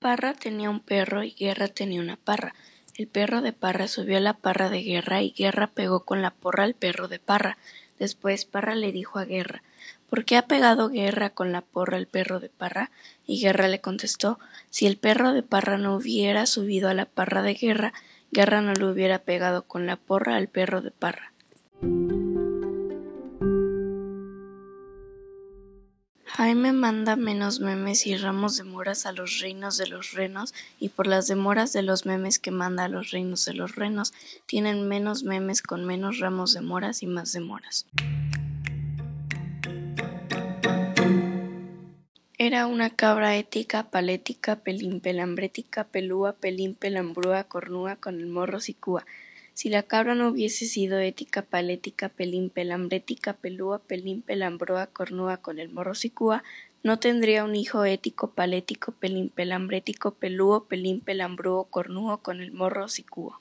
Parra tenía un perro y Guerra tenía una parra. El perro de Parra subió a la parra de Guerra y Guerra pegó con la porra al perro de Parra. Después Parra le dijo a Guerra ¿Por qué ha pegado Guerra con la porra al perro de Parra? Y Guerra le contestó Si el perro de Parra no hubiera subido a la parra de Guerra, Guerra no le hubiera pegado con la porra al perro de Parra. Jaime manda menos memes y ramos de moras a los reinos de los renos y por las demoras de los memes que manda a los reinos de los renos tienen menos memes con menos ramos de moras y más demoras. Era una cabra ética, palética, pelín-pelambrética, pelúa, pelín, pelambrúa, cornúa, con el morro sicúa. Si la cabra no hubiese sido ética, palética, pelín, pelambrética, pelúa, pelín, pelambroa, cornúa con el morro sicúa, no tendría un hijo ético, palético, pelín, pelambrético, pelúo, pelín, pelambrúo, cornúo con el morro sicúa.